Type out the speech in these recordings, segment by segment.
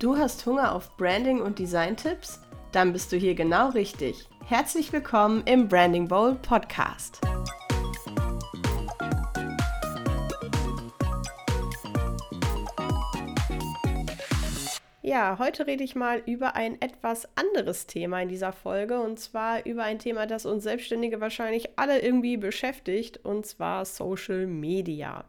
Du hast Hunger auf Branding und Design-Tipps? Dann bist du hier genau richtig. Herzlich willkommen im Branding Bowl Podcast. Ja, heute rede ich mal über ein etwas anderes Thema in dieser Folge und zwar über ein Thema, das uns Selbstständige wahrscheinlich alle irgendwie beschäftigt und zwar Social Media.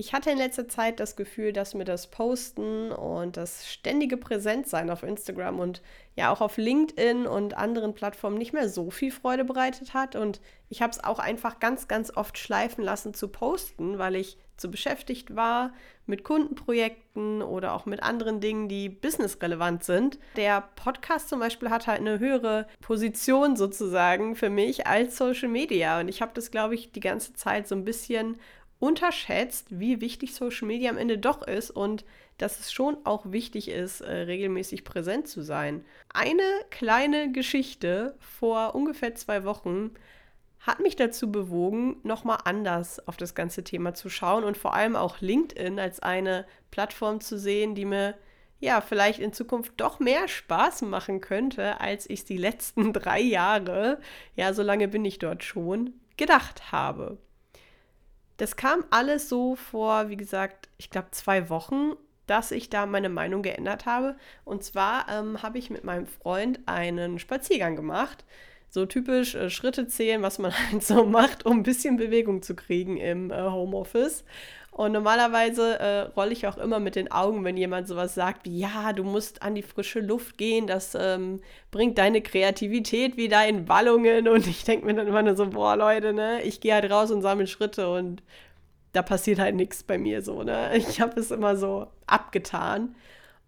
Ich hatte in letzter Zeit das Gefühl, dass mir das Posten und das ständige Präsentsein auf Instagram und ja auch auf LinkedIn und anderen Plattformen nicht mehr so viel Freude bereitet hat. Und ich habe es auch einfach ganz, ganz oft schleifen lassen zu posten, weil ich zu beschäftigt war mit Kundenprojekten oder auch mit anderen Dingen, die businessrelevant sind. Der Podcast zum Beispiel hat halt eine höhere Position sozusagen für mich als Social Media. Und ich habe das, glaube ich, die ganze Zeit so ein bisschen unterschätzt, wie wichtig Social Media am Ende doch ist und dass es schon auch wichtig ist, äh, regelmäßig präsent zu sein. Eine kleine Geschichte vor ungefähr zwei Wochen hat mich dazu bewogen, nochmal anders auf das ganze Thema zu schauen und vor allem auch LinkedIn als eine Plattform zu sehen, die mir ja vielleicht in Zukunft doch mehr Spaß machen könnte, als ich es die letzten drei Jahre, ja, so lange bin ich dort schon, gedacht habe. Das kam alles so vor, wie gesagt, ich glaube zwei Wochen, dass ich da meine Meinung geändert habe. Und zwar ähm, habe ich mit meinem Freund einen Spaziergang gemacht. So typisch äh, Schritte zählen, was man halt so macht, um ein bisschen Bewegung zu kriegen im äh, Homeoffice. Und normalerweise äh, rolle ich auch immer mit den Augen, wenn jemand sowas sagt wie, ja, du musst an die frische Luft gehen, das ähm, bringt deine Kreativität wieder in Wallungen. Und ich denke mir dann immer nur so, boah, Leute, ne, ich gehe halt raus und sammle Schritte und da passiert halt nichts bei mir so, ne. Ich habe es immer so abgetan.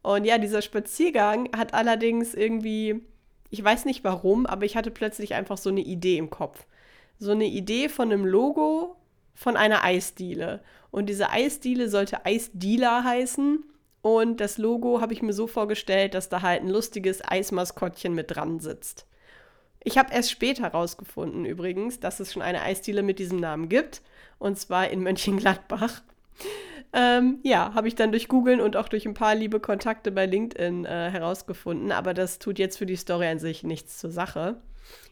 Und ja, dieser Spaziergang hat allerdings irgendwie, ich weiß nicht warum, aber ich hatte plötzlich einfach so eine Idee im Kopf. So eine Idee von einem Logo von einer Eisdiele. Und diese Eisdiele sollte Eisdealer heißen. Und das Logo habe ich mir so vorgestellt, dass da halt ein lustiges Eismaskottchen mit dran sitzt. Ich habe erst später herausgefunden übrigens, dass es schon eine Eisdiele mit diesem Namen gibt. Und zwar in Mönchengladbach. Ähm, ja, habe ich dann durch Googlen und auch durch ein paar liebe Kontakte bei LinkedIn äh, herausgefunden. Aber das tut jetzt für die Story an sich nichts zur Sache.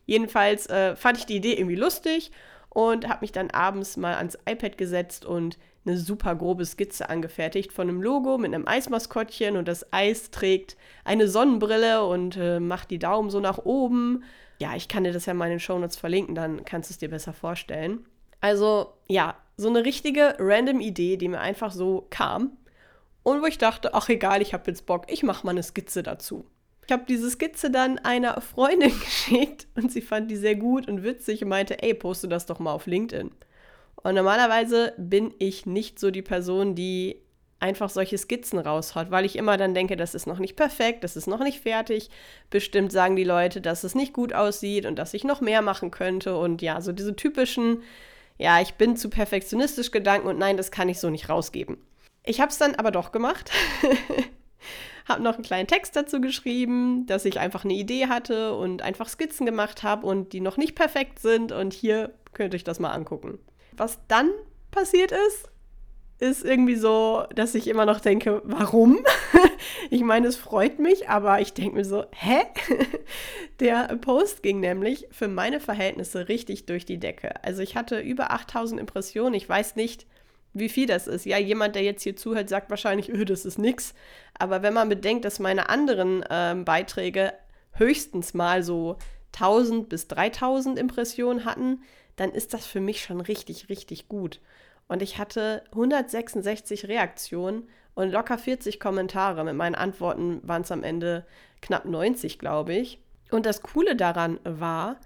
Jedenfalls äh, fand ich die Idee irgendwie lustig und habe mich dann abends mal ans iPad gesetzt und eine super grobe Skizze angefertigt von einem Logo mit einem Eismaskottchen und das Eis trägt eine Sonnenbrille und äh, macht die Daumen so nach oben. Ja, ich kann dir das ja mal in den Shownotes verlinken, dann kannst du es dir besser vorstellen. Also ja, so eine richtige random Idee, die mir einfach so kam und wo ich dachte, ach egal, ich habe jetzt Bock, ich mache mal eine Skizze dazu. Ich habe diese Skizze dann einer Freundin geschickt und sie fand die sehr gut und witzig und meinte, ey, poste das doch mal auf LinkedIn. Und normalerweise bin ich nicht so die Person, die einfach solche Skizzen raushaut, weil ich immer dann denke, das ist noch nicht perfekt, das ist noch nicht fertig. Bestimmt sagen die Leute, dass es nicht gut aussieht und dass ich noch mehr machen könnte. Und ja, so diese typischen, ja, ich bin zu perfektionistisch Gedanken und nein, das kann ich so nicht rausgeben. Ich habe es dann aber doch gemacht. habe noch einen kleinen Text dazu geschrieben, dass ich einfach eine Idee hatte und einfach Skizzen gemacht habe und die noch nicht perfekt sind. Und hier könnt ihr euch das mal angucken. Was dann passiert ist, ist irgendwie so, dass ich immer noch denke, warum? ich meine, es freut mich, aber ich denke mir so, hä? Der Post ging nämlich für meine Verhältnisse richtig durch die Decke. Also ich hatte über 8000 Impressionen. Ich weiß nicht, wie viel das ist. Ja, jemand, der jetzt hier zuhört, sagt wahrscheinlich, öh, das ist nix. Aber wenn man bedenkt, dass meine anderen ähm, Beiträge höchstens mal so 1000 bis 3000 Impressionen hatten, dann ist das für mich schon richtig, richtig gut. Und ich hatte 166 Reaktionen und locker 40 Kommentare. Mit meinen Antworten waren es am Ende knapp 90, glaube ich. Und das Coole daran war,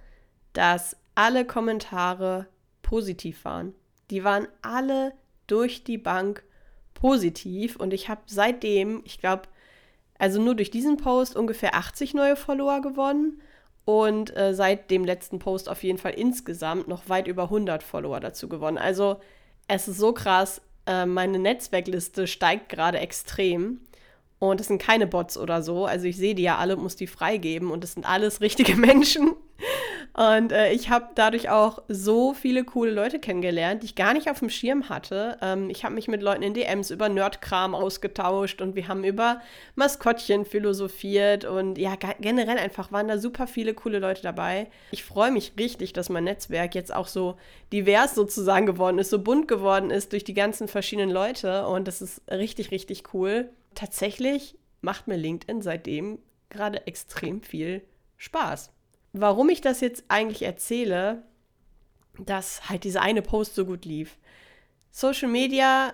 dass alle Kommentare positiv waren. Die waren alle durch die Bank positiv und ich habe seitdem, ich glaube, also nur durch diesen Post ungefähr 80 neue Follower gewonnen und äh, seit dem letzten Post auf jeden Fall insgesamt noch weit über 100 Follower dazu gewonnen. Also es ist so krass, äh, meine Netzwerkliste steigt gerade extrem und es sind keine Bots oder so. Also ich sehe die ja alle und muss die freigeben und es sind alles richtige Menschen. Und äh, ich habe dadurch auch so viele coole Leute kennengelernt, die ich gar nicht auf dem Schirm hatte. Ähm, ich habe mich mit Leuten in DMs über Nerdkram ausgetauscht und wir haben über Maskottchen philosophiert und ja, generell einfach waren da super viele coole Leute dabei. Ich freue mich richtig, dass mein Netzwerk jetzt auch so divers sozusagen geworden ist, so bunt geworden ist durch die ganzen verschiedenen Leute und das ist richtig, richtig cool. Tatsächlich macht mir LinkedIn seitdem gerade extrem viel Spaß warum ich das jetzt eigentlich erzähle, dass halt diese eine Post so gut lief. Social Media,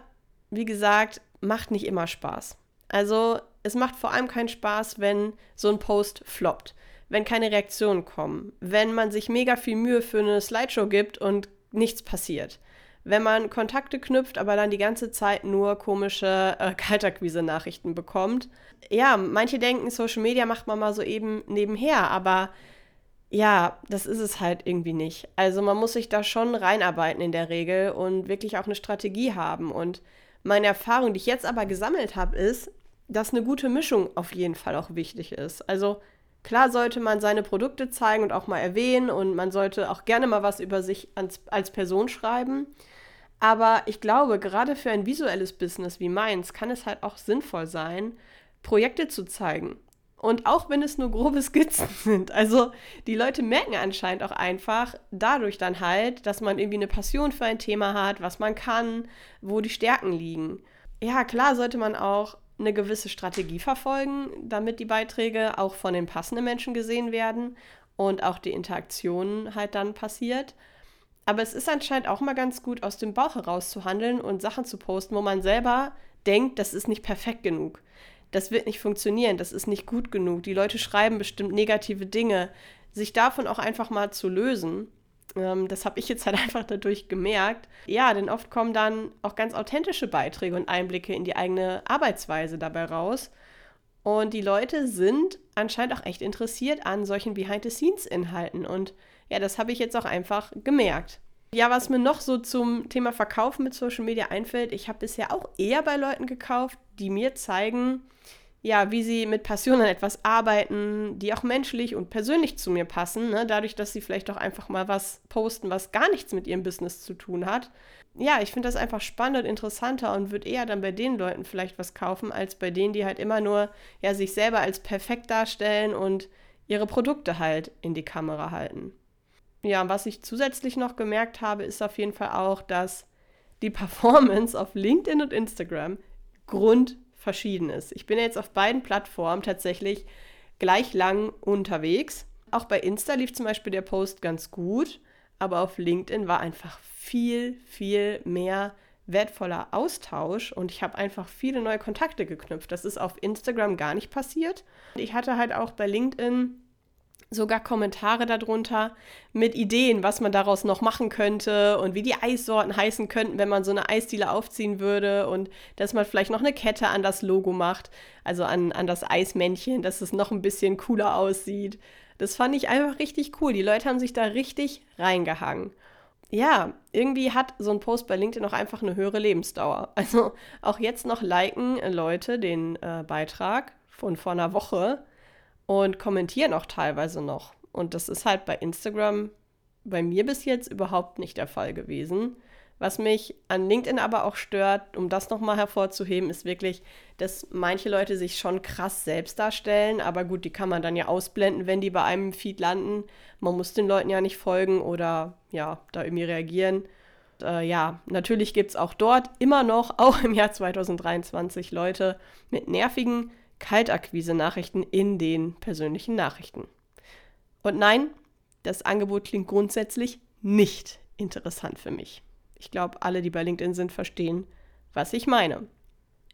wie gesagt, macht nicht immer Spaß. Also es macht vor allem keinen Spaß, wenn so ein Post floppt, wenn keine Reaktionen kommen, wenn man sich mega viel Mühe für eine Slideshow gibt und nichts passiert. Wenn man Kontakte knüpft, aber dann die ganze Zeit nur komische äh, Kaltakquise-Nachrichten bekommt. Ja, manche denken, Social Media macht man mal so eben nebenher, aber ja, das ist es halt irgendwie nicht. Also man muss sich da schon reinarbeiten in der Regel und wirklich auch eine Strategie haben. Und meine Erfahrung, die ich jetzt aber gesammelt habe, ist, dass eine gute Mischung auf jeden Fall auch wichtig ist. Also klar sollte man seine Produkte zeigen und auch mal erwähnen und man sollte auch gerne mal was über sich als, als Person schreiben. Aber ich glaube, gerade für ein visuelles Business wie meins kann es halt auch sinnvoll sein, Projekte zu zeigen und auch wenn es nur grobe Skizzen sind. Also die Leute merken anscheinend auch einfach dadurch dann halt, dass man irgendwie eine Passion für ein Thema hat, was man kann, wo die Stärken liegen. Ja, klar sollte man auch eine gewisse Strategie verfolgen, damit die Beiträge auch von den passenden Menschen gesehen werden und auch die Interaktion halt dann passiert. Aber es ist anscheinend auch mal ganz gut, aus dem Bauch heraus zu handeln und Sachen zu posten, wo man selber denkt, das ist nicht perfekt genug das wird nicht funktionieren, das ist nicht gut genug, die Leute schreiben bestimmt negative Dinge, sich davon auch einfach mal zu lösen. Ähm, das habe ich jetzt halt einfach dadurch gemerkt. Ja, denn oft kommen dann auch ganz authentische Beiträge und Einblicke in die eigene Arbeitsweise dabei raus. Und die Leute sind anscheinend auch echt interessiert an solchen Behind-the-Scenes-Inhalten. Und ja, das habe ich jetzt auch einfach gemerkt. Ja, was mir noch so zum Thema Verkaufen mit Social Media einfällt, ich habe bisher auch eher bei Leuten gekauft, die mir zeigen, ja, wie sie mit Passion an etwas arbeiten, die auch menschlich und persönlich zu mir passen, ne? dadurch, dass sie vielleicht auch einfach mal was posten, was gar nichts mit ihrem Business zu tun hat. Ja, ich finde das einfach spannend und interessanter und würde eher dann bei den Leuten vielleicht was kaufen, als bei denen, die halt immer nur ja, sich selber als perfekt darstellen und ihre Produkte halt in die Kamera halten. Ja, was ich zusätzlich noch gemerkt habe, ist auf jeden Fall auch, dass die Performance auf LinkedIn und Instagram grundverschieden ist. Ich bin jetzt auf beiden Plattformen tatsächlich gleich lang unterwegs. Auch bei Insta lief zum Beispiel der Post ganz gut, aber auf LinkedIn war einfach viel, viel mehr wertvoller Austausch und ich habe einfach viele neue Kontakte geknüpft. Das ist auf Instagram gar nicht passiert. Ich hatte halt auch bei LinkedIn sogar Kommentare darunter mit Ideen, was man daraus noch machen könnte und wie die Eissorten heißen könnten, wenn man so eine Eisdiele aufziehen würde und dass man vielleicht noch eine Kette an das Logo macht, also an, an das Eismännchen, dass es noch ein bisschen cooler aussieht. Das fand ich einfach richtig cool. Die Leute haben sich da richtig reingehangen. Ja, irgendwie hat so ein Post bei LinkedIn auch einfach eine höhere Lebensdauer. Also auch jetzt noch liken Leute den äh, Beitrag von vor einer Woche und kommentieren auch teilweise noch. Und das ist halt bei Instagram bei mir bis jetzt überhaupt nicht der Fall gewesen. Was mich an LinkedIn aber auch stört, um das nochmal hervorzuheben, ist wirklich, dass manche Leute sich schon krass selbst darstellen. Aber gut, die kann man dann ja ausblenden, wenn die bei einem Feed landen. Man muss den Leuten ja nicht folgen oder ja, da irgendwie reagieren. äh, ja, natürlich gibt es auch dort immer noch, auch im Jahr 2023, Leute mit nervigen Kaltakquise-Nachrichten in den persönlichen Nachrichten. Und nein, das Angebot klingt grundsätzlich nicht interessant für mich. Ich glaube, alle, die bei LinkedIn sind, verstehen, was ich meine.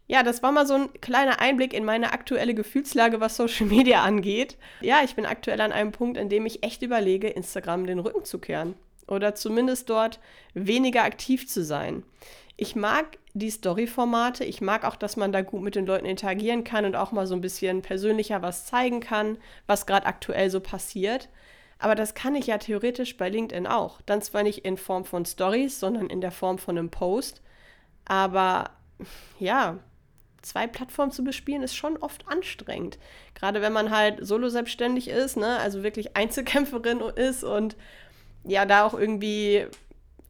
Ja, das war mal so ein kleiner Einblick in meine aktuelle Gefühlslage, was Social Media angeht. Ja, ich bin aktuell an einem Punkt, in dem ich echt überlege, Instagram den Rücken zu kehren. Oder zumindest dort weniger aktiv zu sein. Ich mag die Story-Formate. Ich mag auch, dass man da gut mit den Leuten interagieren kann und auch mal so ein bisschen persönlicher was zeigen kann, was gerade aktuell so passiert. Aber das kann ich ja theoretisch bei LinkedIn auch. Dann zwar nicht in Form von Stories, sondern in der Form von einem Post. Aber ja, zwei Plattformen zu bespielen, ist schon oft anstrengend. Gerade wenn man halt solo selbstständig ist, ne? also wirklich Einzelkämpferin ist und ja, da auch irgendwie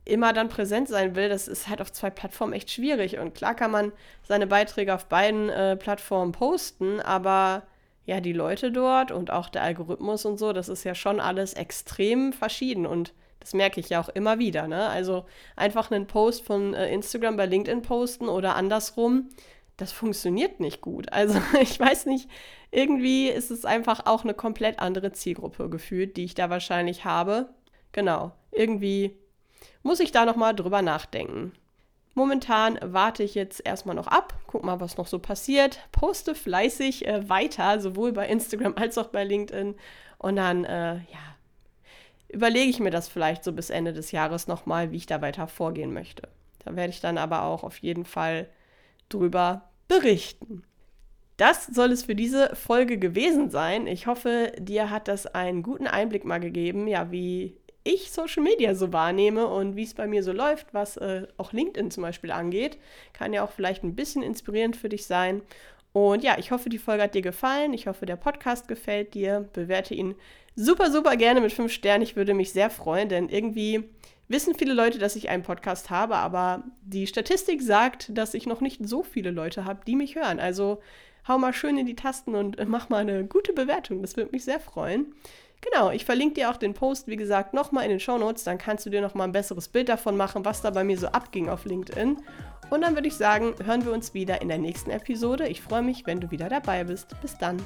immer dann präsent sein will, das ist halt auf zwei Plattformen echt schwierig. Und klar kann man seine Beiträge auf beiden äh, Plattformen posten, aber ja, die Leute dort und auch der Algorithmus und so, das ist ja schon alles extrem verschieden und das merke ich ja auch immer wieder. Ne? Also einfach einen Post von äh, Instagram bei LinkedIn posten oder andersrum, das funktioniert nicht gut. Also ich weiß nicht, irgendwie ist es einfach auch eine komplett andere Zielgruppe gefühlt, die ich da wahrscheinlich habe. Genau, irgendwie muss ich da nochmal drüber nachdenken. Momentan warte ich jetzt erstmal noch ab, guck mal, was noch so passiert, poste fleißig äh, weiter, sowohl bei Instagram als auch bei LinkedIn. Und dann, äh, ja, überlege ich mir das vielleicht so bis Ende des Jahres nochmal, wie ich da weiter vorgehen möchte. Da werde ich dann aber auch auf jeden Fall drüber berichten. Das soll es für diese Folge gewesen sein. Ich hoffe, dir hat das einen guten Einblick mal gegeben, ja, wie ich Social Media so wahrnehme und wie es bei mir so läuft, was äh, auch LinkedIn zum Beispiel angeht. Kann ja auch vielleicht ein bisschen inspirierend für dich sein. Und ja, ich hoffe, die Folge hat dir gefallen. Ich hoffe, der Podcast gefällt dir. Bewerte ihn super, super gerne mit fünf Sternen. Ich würde mich sehr freuen, denn irgendwie wissen viele Leute, dass ich einen Podcast habe, aber die Statistik sagt, dass ich noch nicht so viele Leute habe, die mich hören. Also hau mal schön in die Tasten und mach mal eine gute Bewertung. Das würde mich sehr freuen. Genau, ich verlinke dir auch den Post, wie gesagt, nochmal in den Show Notes. Dann kannst du dir nochmal ein besseres Bild davon machen, was da bei mir so abging auf LinkedIn. Und dann würde ich sagen, hören wir uns wieder in der nächsten Episode. Ich freue mich, wenn du wieder dabei bist. Bis dann.